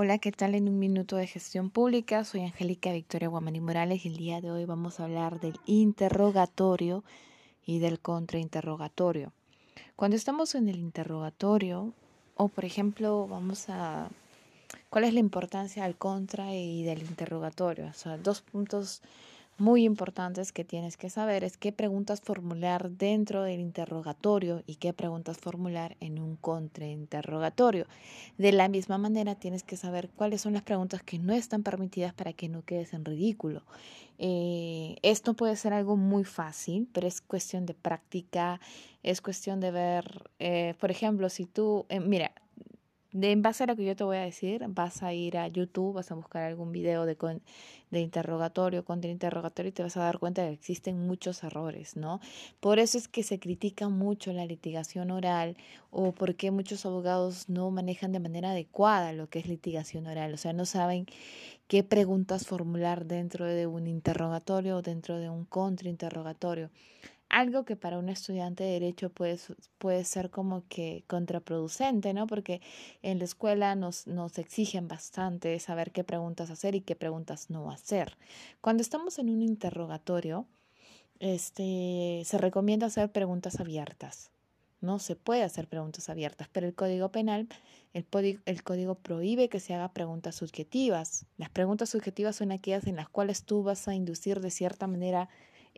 Hola, ¿qué tal? En un minuto de gestión pública, soy Angélica Victoria Guamani Morales y el día de hoy vamos a hablar del interrogatorio y del contrainterrogatorio. Cuando estamos en el interrogatorio, o por ejemplo, vamos a... ¿Cuál es la importancia del contra y del interrogatorio? O sea, dos puntos muy importantes que tienes que saber es qué preguntas formular dentro del interrogatorio y qué preguntas formular en un contrainterrogatorio. De la misma manera tienes que saber cuáles son las preguntas que no están permitidas para que no quedes en ridículo. Eh, esto puede ser algo muy fácil, pero es cuestión de práctica, es cuestión de ver, eh, por ejemplo, si tú, eh, mira, de, en base a lo que yo te voy a decir, vas a ir a YouTube, vas a buscar algún video de, de interrogatorio, contra interrogatorio y te vas a dar cuenta de que existen muchos errores, ¿no? Por eso es que se critica mucho la litigación oral o porque muchos abogados no manejan de manera adecuada lo que es litigación oral, o sea, no saben qué preguntas formular dentro de un interrogatorio o dentro de un contrainterrogatorio algo que para un estudiante de derecho puede, puede ser como que contraproducente, ¿no? Porque en la escuela nos, nos exigen bastante saber qué preguntas hacer y qué preguntas no hacer. Cuando estamos en un interrogatorio, este, se recomienda hacer preguntas abiertas. No se puede hacer preguntas abiertas, pero el Código Penal, el, el Código prohíbe que se haga preguntas subjetivas. Las preguntas subjetivas son aquellas en las cuales tú vas a inducir de cierta manera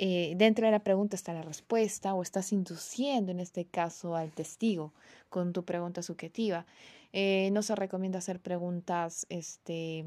eh, dentro de la pregunta está la respuesta o estás induciendo en este caso al testigo con tu pregunta subjetiva. Eh, no se recomienda hacer preguntas este,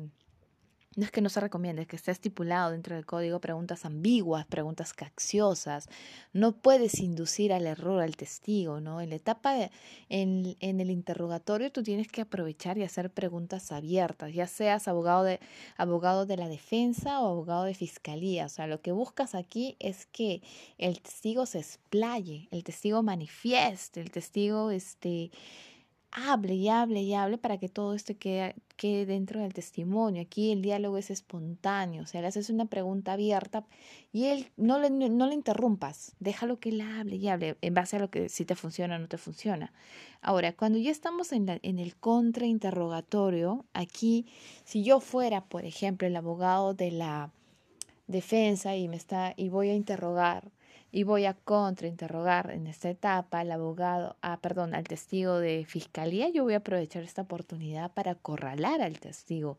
no es que no se recomiende, es que está estipulado dentro del código preguntas ambiguas, preguntas capciosas. No puedes inducir al error al testigo, ¿no? En la etapa, de, en, en, el interrogatorio, tú tienes que aprovechar y hacer preguntas abiertas, ya seas abogado de, abogado de la defensa o abogado de fiscalía. O sea, lo que buscas aquí es que el testigo se explaye, el testigo manifieste, el testigo, este, hable y hable y hable para que todo esto quede, quede, dentro del testimonio. Aquí el diálogo es espontáneo, o sea, le haces una pregunta abierta y él no le, no le interrumpas, déjalo que él hable y hable en base a lo que si te funciona o no te funciona. Ahora, cuando ya estamos en, la, en el contrainterrogatorio, aquí, si yo fuera, por ejemplo, el abogado de la defensa y me está y voy a interrogar y voy a contrainterrogar en esta etapa al abogado, ah, perdón, al testigo de fiscalía, yo voy a aprovechar esta oportunidad para acorralar al testigo.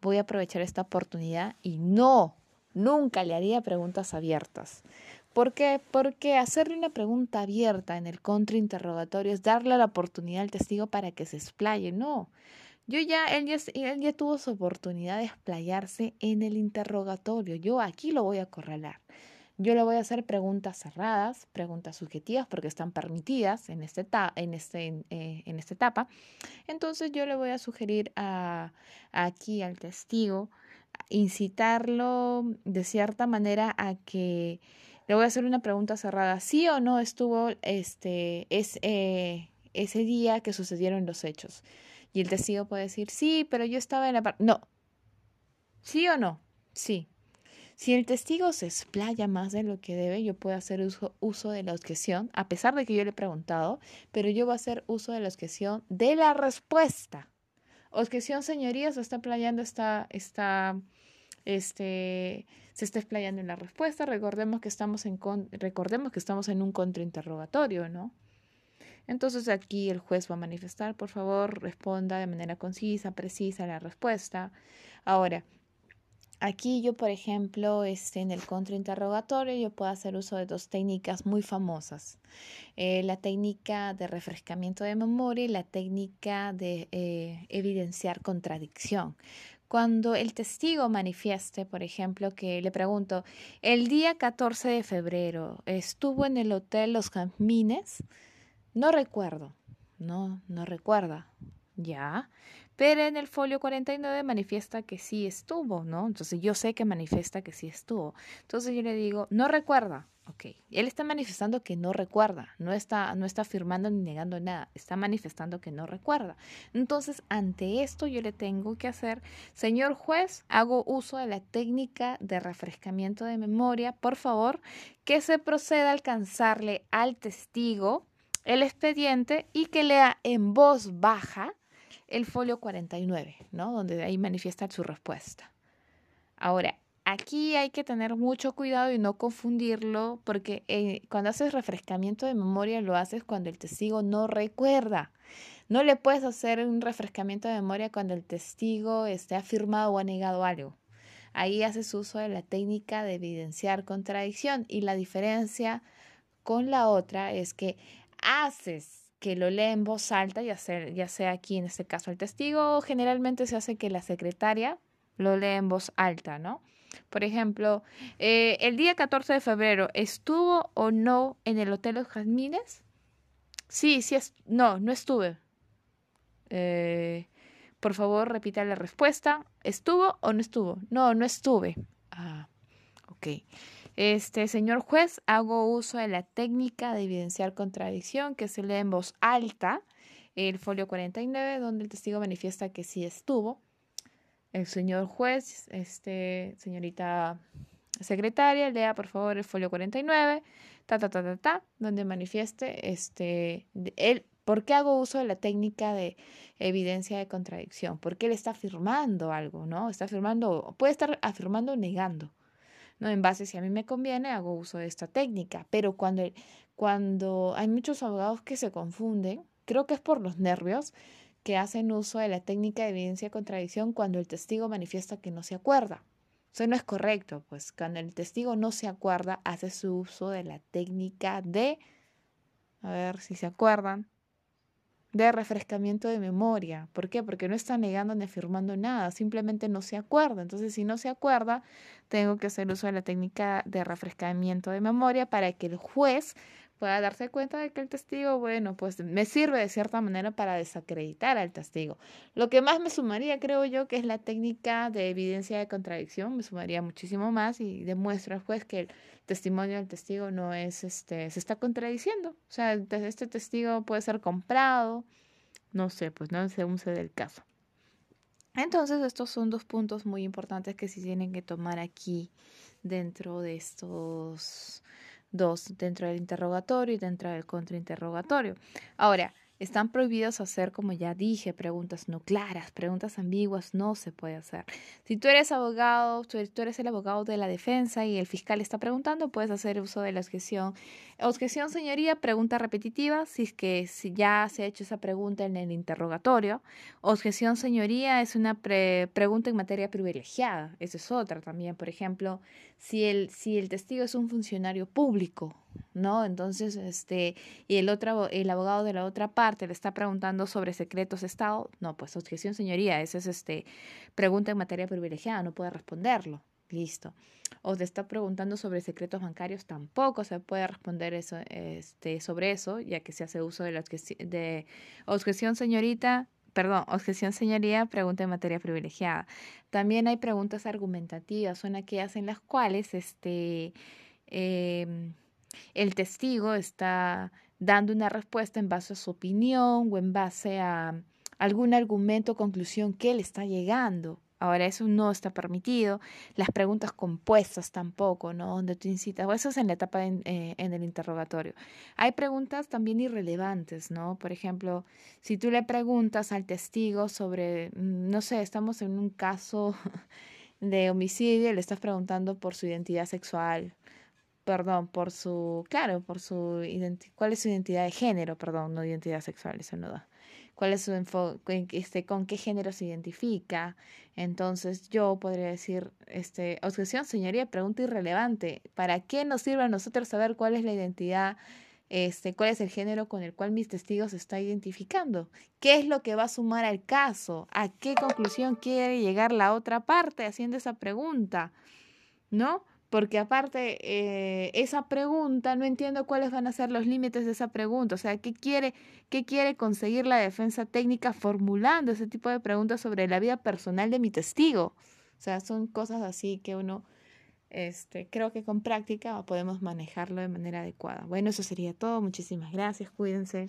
Voy a aprovechar esta oportunidad y no, nunca le haría preguntas abiertas. ¿Por qué? Porque hacerle una pregunta abierta en el contrainterrogatorio es darle la oportunidad al testigo para que se explaye. No. Yo ya él, ya, él ya tuvo su oportunidad de explayarse en el interrogatorio. Yo aquí lo voy a acorralar. Yo le voy a hacer preguntas cerradas, preguntas subjetivas, porque están permitidas en, este en, este, eh, en esta etapa. Entonces yo le voy a sugerir a, aquí al testigo, incitarlo de cierta manera a que le voy a hacer una pregunta cerrada, sí o no estuvo este, es, eh, ese día que sucedieron los hechos. Y el testigo puede decir, sí, pero yo estaba en la parte... No. ¿Sí o no? Sí. Si el testigo se explaya más de lo que debe, yo puedo hacer uso, de la objeción, a pesar de que yo le he preguntado, pero yo voy a hacer uso de la objeción de la respuesta. Objeción, señorías, se está explayando, está, está, este, se está explayando en la respuesta. Recordemos que estamos en, recordemos que estamos en un contrainterrogatorio, ¿no? Entonces aquí el juez va a manifestar, por favor, responda de manera concisa, precisa la respuesta. Ahora, Aquí yo, por ejemplo, este, en el contrainterrogatorio, yo puedo hacer uso de dos técnicas muy famosas. Eh, la técnica de refrescamiento de memoria y la técnica de eh, evidenciar contradicción. Cuando el testigo manifieste, por ejemplo, que le pregunto, el día 14 de febrero estuvo en el hotel Los Jazmines, no recuerdo, no, no recuerda, ya, pero en el folio 49 manifiesta que sí estuvo, ¿no? Entonces yo sé que manifiesta que sí estuvo. Entonces yo le digo, no recuerda. Ok, él está manifestando que no recuerda, no está, no está afirmando ni negando nada, está manifestando que no recuerda. Entonces, ante esto yo le tengo que hacer, señor juez, hago uso de la técnica de refrescamiento de memoria, por favor, que se proceda a alcanzarle al testigo el expediente y que lea en voz baja el folio 49, ¿no? Donde ahí manifiesta su respuesta. Ahora, aquí hay que tener mucho cuidado y no confundirlo porque eh, cuando haces refrescamiento de memoria lo haces cuando el testigo no recuerda. No le puedes hacer un refrescamiento de memoria cuando el testigo esté afirmado o ha negado algo. Ahí haces uso de la técnica de evidenciar contradicción y la diferencia con la otra es que haces que lo lee en voz alta, ya sea, ya sea aquí en este caso el testigo, generalmente se hace que la secretaria lo lee en voz alta, ¿no? Por ejemplo, eh, el día 14 de febrero, ¿estuvo o no en el Hotel Los Jazmines? Sí, sí, es, no, no estuve. Eh, por favor, repita la respuesta. ¿Estuvo o no estuvo? No, no estuve. Ah, ok. Este, señor juez, hago uso de la técnica de evidenciar contradicción que se lee en voz alta, el folio 49, donde el testigo manifiesta que sí estuvo. El señor juez, este, señorita secretaria, lea por favor el folio 49, ta, ta, ta, ta, ta, donde manifieste este, él ¿Por qué hago uso de la técnica de evidencia de contradicción? Porque él está afirmando algo, ¿no? Está afirmando, puede estar afirmando o negando. ¿No? En base, si a mí me conviene, hago uso de esta técnica. Pero cuando, cuando hay muchos abogados que se confunden, creo que es por los nervios, que hacen uso de la técnica de evidencia de contradicción cuando el testigo manifiesta que no se acuerda. Eso no es correcto, pues cuando el testigo no se acuerda, hace su uso de la técnica de, a ver si se acuerdan, de refrescamiento de memoria. ¿Por qué? Porque no está negando ni afirmando nada, simplemente no se acuerda. Entonces, si no se acuerda, tengo que hacer uso de la técnica de refrescamiento de memoria para que el juez pueda darse cuenta de que el testigo, bueno, pues me sirve de cierta manera para desacreditar al testigo. Lo que más me sumaría, creo yo, que es la técnica de evidencia de contradicción, me sumaría muchísimo más y demuestra al juez que el testimonio del testigo no es, este, se está contradiciendo. O sea, este testigo puede ser comprado, no sé, pues no según se del caso. Entonces, estos son dos puntos muy importantes que se tienen que tomar aquí dentro de estos dos dentro del interrogatorio y dentro del contrainterrogatorio. Ahora, están prohibidos hacer, como ya dije, preguntas no claras, preguntas ambiguas, no se puede hacer. Si tú eres abogado, tú eres el abogado de la defensa y el fiscal está preguntando, puedes hacer uso de la objeción. Objeción, señoría, pregunta repetitiva, si es que si ya se ha hecho esa pregunta en el interrogatorio. Objeción, señoría, es una pregunta en materia privilegiada. Esa es otra también. Por ejemplo, si el, si el testigo es un funcionario público, ¿no? Entonces, este, y el otro, el abogado de la otra parte le está preguntando sobre secretos de Estado, no, pues objeción, señoría, esa es este, pregunta en materia privilegiada, no puede responderlo. Listo. O te está preguntando sobre secretos bancarios, tampoco se puede responder eso, este, sobre eso, ya que se hace uso de la de objeción, señorita, perdón, objeción, señoría, pregunta en materia privilegiada. También hay preguntas argumentativas, son aquellas en las cuales este, eh, el testigo está dando una respuesta en base a su opinión o en base a algún argumento o conclusión que él está llegando. Ahora, eso no está permitido. Las preguntas compuestas tampoco, ¿no? Donde tú incitas. O eso es en la etapa en, eh, en, el interrogatorio. Hay preguntas también irrelevantes, ¿no? Por ejemplo, si tú le preguntas al testigo sobre, mm, no sé, estamos en un caso de homicidio y le estás preguntando por su identidad sexual perdón, por su, claro, por su cuál es su identidad de género, perdón, no identidad sexual, eso no da. ¿Cuál es su enfoque, este, con qué género se identifica? Entonces yo podría decir, este, objeción, señoría, pregunta irrelevante. ¿Para qué nos sirve a nosotros saber cuál es la identidad, este, cuál es el género con el cual mis testigos se está identificando? ¿Qué es lo que va a sumar al caso? ¿A qué conclusión quiere llegar la otra parte haciendo esa pregunta? ¿No? Porque aparte eh, esa pregunta, no entiendo cuáles van a ser los límites de esa pregunta, o sea, ¿qué quiere, qué quiere conseguir la defensa técnica formulando ese tipo de preguntas sobre la vida personal de mi testigo? O sea, son cosas así que uno, este, creo que con práctica podemos manejarlo de manera adecuada. Bueno, eso sería todo, muchísimas gracias, cuídense.